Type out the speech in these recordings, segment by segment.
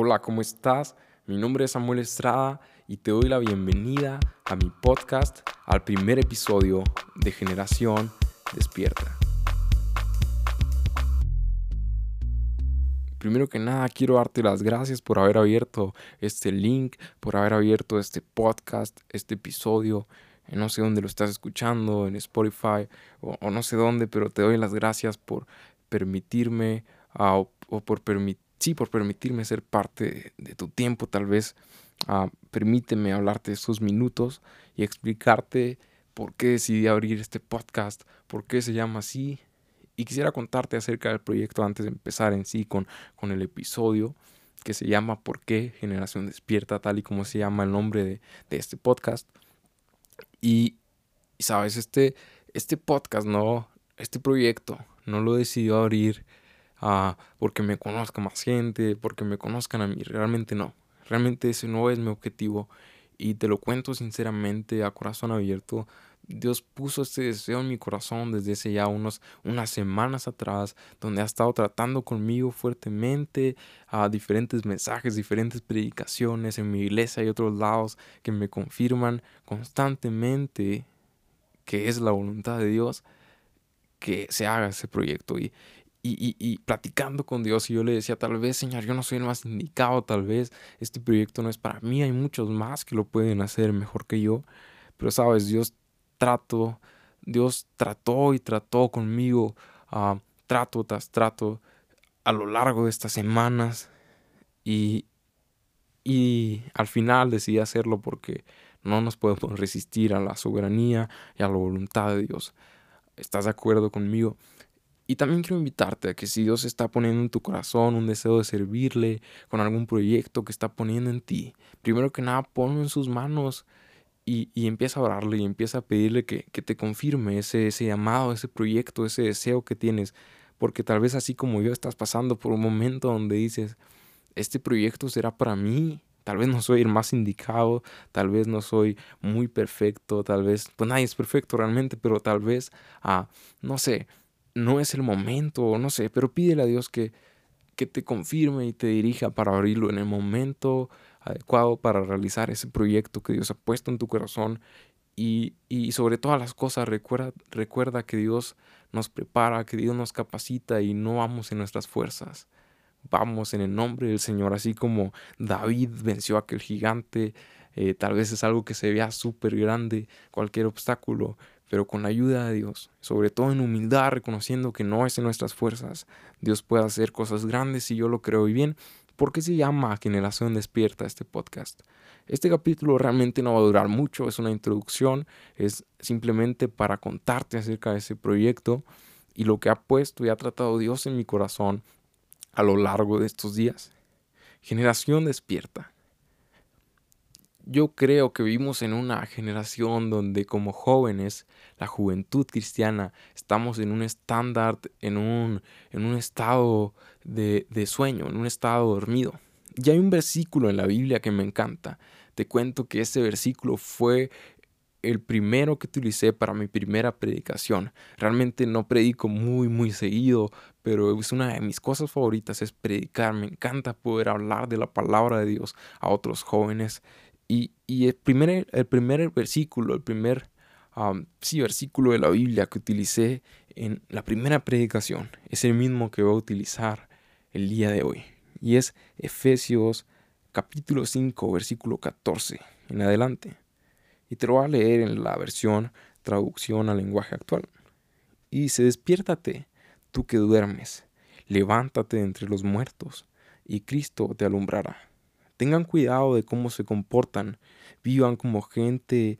Hola, ¿cómo estás? Mi nombre es Samuel Estrada y te doy la bienvenida a mi podcast, al primer episodio de Generación Despierta. Primero que nada, quiero darte las gracias por haber abierto este link, por haber abierto este podcast, este episodio. No sé dónde lo estás escuchando, en Spotify o, no sé dónde, pero te doy las gracias por permitirme ah, o por permitir sí, por permitirme ser parte de, tu tiempo, tal vez ah, permíteme hablarte estos minutos y explicarte por qué decidí abrir este podcast, por qué se llama así. Y quisiera contarte acerca del proyecto antes de empezar en sí con, con el episodio que se llama ¿Por qué Generación Despierta? tal y como se llama el nombre de, de este podcast. Y, sabes, este, este podcast, no, este proyecto, no lo decidió abrir porque me conozca más gente, porque me conozcan a mí. Realmente no. Realmente ese no es mi objetivo. Y te lo cuento sinceramente a corazón abierto. Dios puso este deseo en mi corazón desde hace ya unos, unas semanas atrás, donde ha estado tratando conmigo fuertemente a diferentes mensajes, diferentes predicaciones en mi iglesia y otros lados que me confirman constantemente que es la voluntad de Dios que se haga ese proyecto. Y, y, platicando con Dios y yo le decía, tal vez Señor, yo no soy el más indicado, tal vez este proyecto no es para mí, hay muchos más que lo pueden hacer mejor que yo, pero sabes, Dios trato, Dios trató y trató conmigo, uh, trato tras trato a lo largo de estas semanas y, y al final decidí hacerlo porque no nos podemos resistir a la soberanía y a la voluntad de Dios. ¿Estás de acuerdo conmigo? Y también quiero invitarte a que si Dios está poniendo en tu corazón un deseo de servirle con algún proyecto que está poniendo en ti, primero que nada ponlo en sus manos y, y empieza a orarle y empieza a pedirle que, que te confirme ese, ese llamado, ese proyecto, ese deseo que tienes. Porque tal vez así como yo estás pasando por un momento donde dices, este proyecto será para mí, Tal vez no soy el más indicado, tal vez no soy muy perfecto, tal vez, pues nadie es perfecto realmente, pero tal vez, ah, no sé, no es el momento, no sé, pero pídele a Dios que, que te confirme y te dirija para abrirlo en el momento adecuado para realizar ese proyecto que Dios ha puesto en tu corazón. Y, y sobre todas las cosas, recuerda, recuerda que Dios nos prepara, que Dios nos capacita y no vamos en nuestras fuerzas. Vamos en el nombre del Señor, así como David venció a aquel gigante. Eh, tal vez es algo que se vea súper grande, cualquier obstáculo, pero con la ayuda de Dios, sobre todo en humildad, reconociendo que no es en nuestras fuerzas, Dios puede hacer cosas grandes y yo lo creo y bien. ¿Por qué se llama Generación Despierta este podcast? Este capítulo realmente no va a durar mucho, es una introducción, es simplemente para contarte acerca de ese proyecto y lo que ha puesto y ha tratado Dios en mi corazón a lo largo de estos días. Generación Despierta yo creo que vivimos en una generación donde como jóvenes, la juventud cristiana, estamos en un estándar, en un, en un estado de, de sueño, en un estado dormido. Y hay un versículo en la Biblia que me encanta. Te cuento que ese versículo fue el primero que utilicé para mi primera predicación. Realmente no predico muy, muy seguido, pero es una de mis cosas favoritas, es predicar. Me encanta poder hablar de la palabra de Dios a otros jóvenes. Y, el, primer, el primer versículo, el primer sí, versículo de la Biblia que utilicé en la primera predicación es el mismo que voy a utilizar el día de hoy. Y es Efesios capítulo 5, versículo 14 en adelante. Y te lo voy a leer en la versión traducción al lenguaje actual. Y dice, despiértate, tú que duermes, levántate entre los muertos, y Cristo te alumbrará. Tengan cuidado de cómo se comportan. Vivan como gente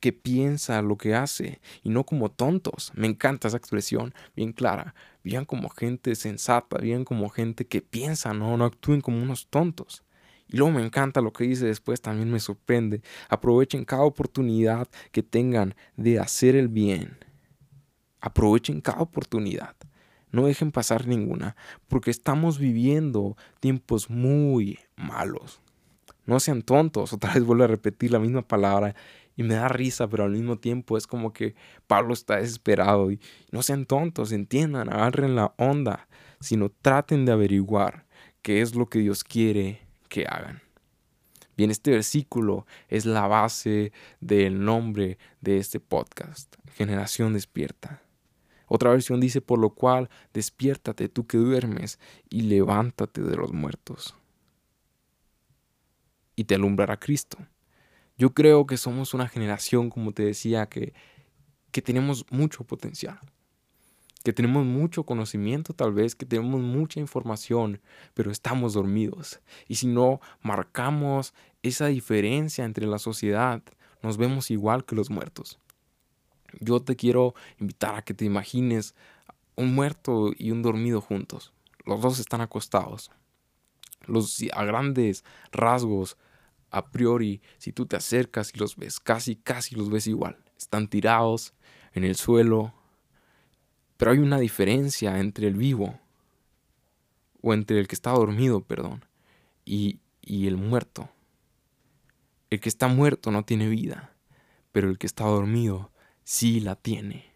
que piensa lo que hace y no como tontos. Me encanta esa expresión, bien clara. Vivan como gente sensata, vivan como gente que piensa, no, no actúen como unos tontos. Y luego me encanta lo que dice después, también me sorprende. Aprovechen cada oportunidad que tengan de hacer el bien. Aprovechen cada oportunidad. No dejen pasar ninguna, porque estamos viviendo tiempos muy malos. No sean tontos, otra vez vuelvo a repetir la misma palabra y me da risa, pero al mismo tiempo es como que Pablo está desesperado y no sean tontos, entiendan, agarren la onda, sino traten de averiguar qué es lo que Dios quiere que hagan. Bien, este versículo es la base del nombre de este podcast, Generación Despierta. Otra versión dice, por lo cual, despiértate tú que duermes y levántate de los muertos. Y te alumbrará Cristo. Yo creo que somos una generación, como te decía, que, que tenemos mucho potencial que tenemos mucho conocimiento tal vez, que tenemos mucha información, pero estamos dormidos. Y si no marcamos esa diferencia entre la sociedad, nos vemos igual que los muertos. Yo te quiero invitar a que te imagines un muerto y un dormido juntos. Los dos están acostados. Los a grandes rasgos, a priori, si tú te acercas y los ves, casi, casi los ves igual. Están tirados en el suelo, pero hay una diferencia entre el vivo, o entre el que está dormido, perdón, y, y el muerto. El que está muerto no tiene vida, pero el que está dormido sí la tiene.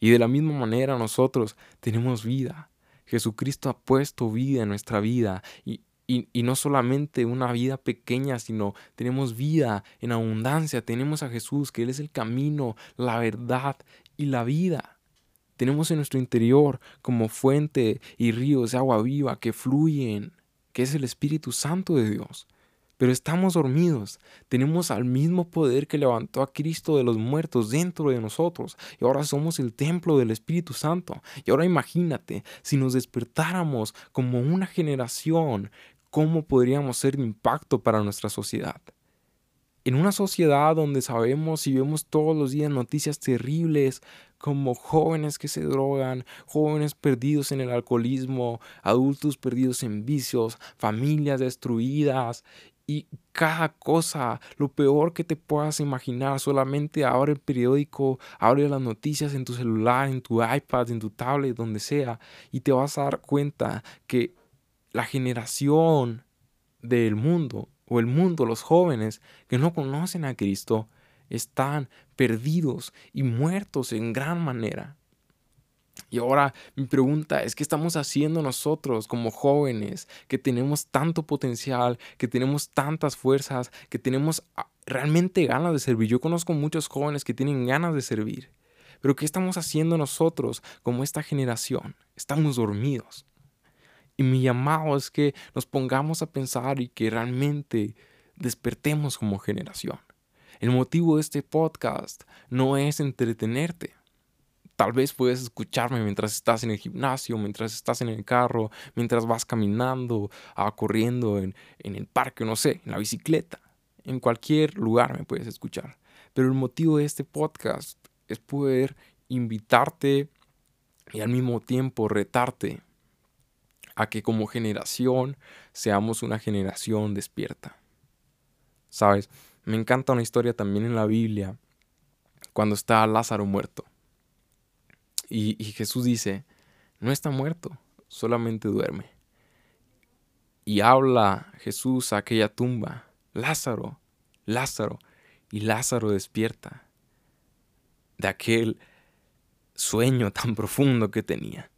Y de la misma manera nosotros tenemos vida. Jesucristo ha puesto vida en nuestra vida y, y, no solamente una vida pequeña, sino tenemos vida en abundancia. Tenemos a Jesús, que Él es el camino, la verdad y la vida tenemos en nuestro interior como fuente y ríos de agua viva que fluyen, que es el Espíritu Santo de Dios. Pero estamos dormidos, tenemos al mismo poder que levantó a Cristo de los muertos dentro de nosotros y ahora somos el templo del Espíritu Santo. Y ahora imagínate, si nos despertáramos como una generación, ¿cómo podríamos ser de impacto para nuestra sociedad? En una sociedad donde sabemos y vemos todos los días noticias terribles como jóvenes que se drogan, jóvenes perdidos en el alcoholismo, adultos perdidos en vicios, familias destruidas y cada cosa, lo peor que te puedas imaginar, solamente abre el periódico, abre las noticias en tu celular, en tu iPad, en tu tablet, donde sea, y te vas a dar cuenta que la generación del mundo o el mundo, los jóvenes que no conocen a Cristo, están perdidos y muertos en gran manera. Y ahora mi pregunta es, ¿qué estamos haciendo nosotros como jóvenes que tenemos tanto potencial, que tenemos tantas fuerzas, que tenemos ah, realmente ganas de servir? Yo conozco muchos jóvenes que tienen ganas de servir, pero ¿qué estamos haciendo nosotros como esta generación? Estamos dormidos. Y mi llamado es que nos pongamos a pensar y que realmente despertemos como generación. El motivo de este podcast no es entretenerte. Tal vez puedes escucharme mientras estás en el gimnasio, mientras estás en el carro, mientras vas caminando, ah, corriendo en, en el parque, no sé, en la bicicleta. En cualquier lugar me puedes escuchar. Pero el motivo de este podcast es poder invitarte y al mismo tiempo retarte a que como generación seamos una generación despierta. ¿Sabes? Me encanta una historia también en la Biblia cuando está Lázaro muerto. Y, Jesús dice, no está muerto, solamente duerme. Y habla Jesús a aquella tumba, Lázaro, Lázaro, y Lázaro despierta de aquel sueño tan profundo que tenía.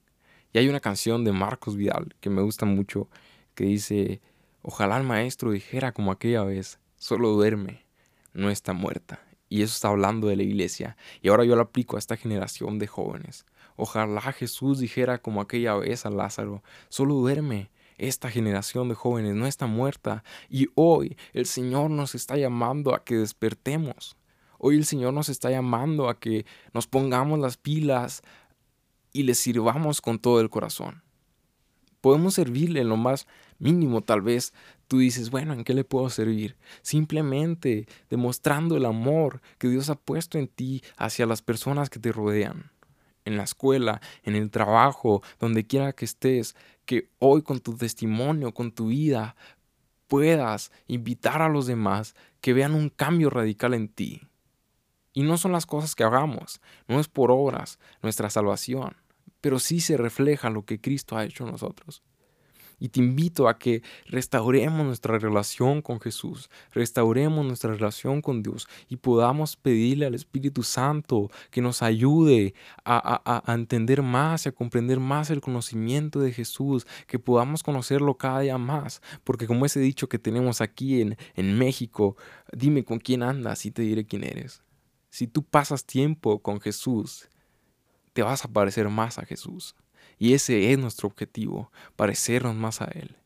Y hay una canción de Marcos Vidal que me gusta mucho que dice, ojalá el maestro dijera como aquella vez, solo duerme, no está muerta. Y eso está hablando de la iglesia. Y ahora yo lo aplico a esta generación de jóvenes. Ojalá Jesús dijera como aquella vez a Lázaro, solo duerme. Esta generación de jóvenes no está muerta. Y hoy el Señor nos está llamando a que despertemos. Hoy el Señor nos está llamando a que nos pongamos las pilas, y le sirvamos con todo el corazón. Podemos servirle en lo más mínimo, tal vez tú dices, bueno, ¿en qué le puedo servir? Simplemente demostrando el amor que Dios ha puesto en ti hacia las personas que te rodean. En la escuela, en el trabajo, donde quiera que estés, que hoy con tu testimonio, con tu vida, puedas invitar a los demás que vean un cambio radical en ti. Y no son las cosas que hagamos, no es por obras nuestra salvación, pero sí se refleja lo que Cristo ha hecho en nosotros. Y te invito a que restauremos nuestra relación con Jesús, restauremos nuestra relación con Dios y podamos pedirle al Espíritu Santo que nos ayude a, entender más y a comprender más el conocimiento de Jesús, que podamos conocerlo cada día más. Porque como ese dicho que tenemos aquí en, en México, dime con quién andas y te diré quién eres. Si tú pasas tiempo con Jesús, te vas a parecer más a Jesús. Y ese es nuestro objetivo, parecernos más a Él.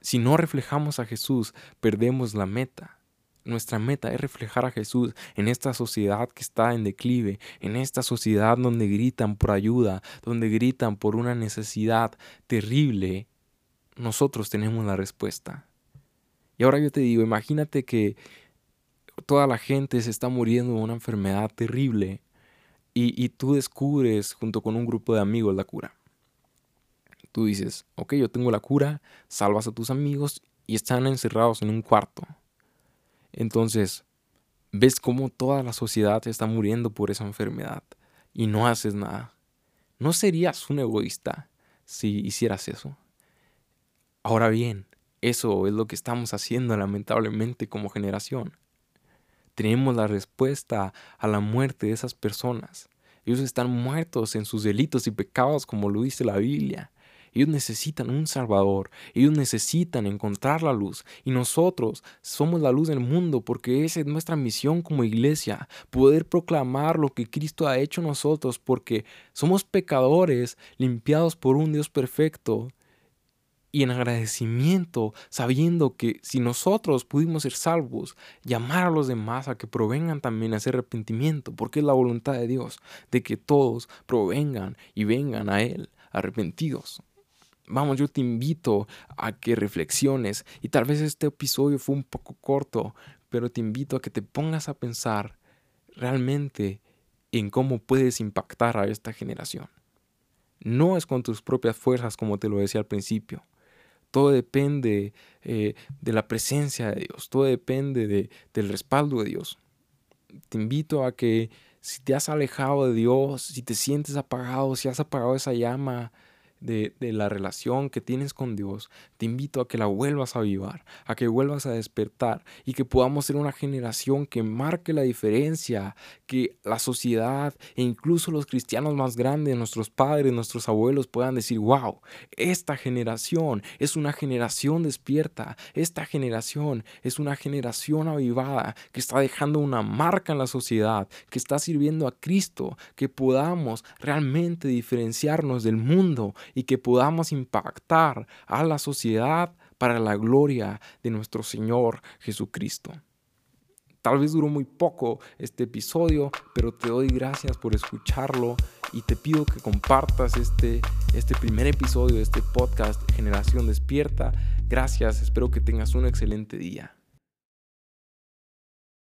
Si no reflejamos a Jesús, perdemos la meta. Nuestra meta es reflejar a Jesús en esta sociedad que está en declive, en esta sociedad donde gritan por ayuda, donde gritan por una necesidad terrible. Nosotros tenemos la respuesta. Y ahora yo te digo, imagínate que toda la gente se está muriendo de una enfermedad terrible y, y tú descubres junto con un grupo de amigos la cura. Tú dices, ok, yo tengo la cura, salvas a tus amigos y están encerrados en un cuarto. Entonces, ves cómo toda la sociedad está muriendo por esa enfermedad y no haces nada. ¿No serías un egoísta si hicieras eso? Ahora bien, eso es lo que estamos haciendo lamentablemente como generación. Tenemos la respuesta a la muerte de esas personas. Ellos están muertos en sus delitos y pecados como lo dice la Biblia. Ellos necesitan un Salvador, ellos necesitan encontrar la luz y nosotros somos la luz del mundo porque esa es nuestra misión como iglesia, poder proclamar lo que Cristo ha hecho nosotros porque somos pecadores limpiados por un Dios perfecto y en agradecimiento, sabiendo que si nosotros pudimos ser salvos, llamar a los demás a que provengan también a ese arrepentimiento, porque es la voluntad de Dios, de que todos provengan y vengan a Él arrepentidos. Vamos, yo te invito a que reflexiones y tal vez este episodio fue un poco corto, pero te invito a que te pongas a pensar realmente en cómo puedes impactar a esta generación. No es con tus propias fuerzas como te lo decía al principio. Todo depende eh, de la presencia de Dios, todo depende de, del respaldo de Dios. Te invito a que si te has alejado de Dios, si te sientes apagado, si has apagado esa llama, de, la relación que tienes con Dios, te invito a que la vuelvas a avivar, a que vuelvas a despertar y que podamos ser una generación que marque la diferencia, que la sociedad e incluso los cristianos más grandes, nuestros padres, nuestros abuelos puedan decir, wow, esta generación es una generación despierta, esta generación es una generación avivada que está dejando una marca en la sociedad, que está sirviendo a Cristo, que podamos realmente diferenciarnos del mundo y que podamos impactar a la sociedad para la gloria de nuestro Señor Jesucristo. Tal vez duró muy poco este episodio, pero te doy gracias por escucharlo y te pido que compartas este, este primer episodio de este podcast Generación Despierta. Gracias, espero que tengas un excelente día.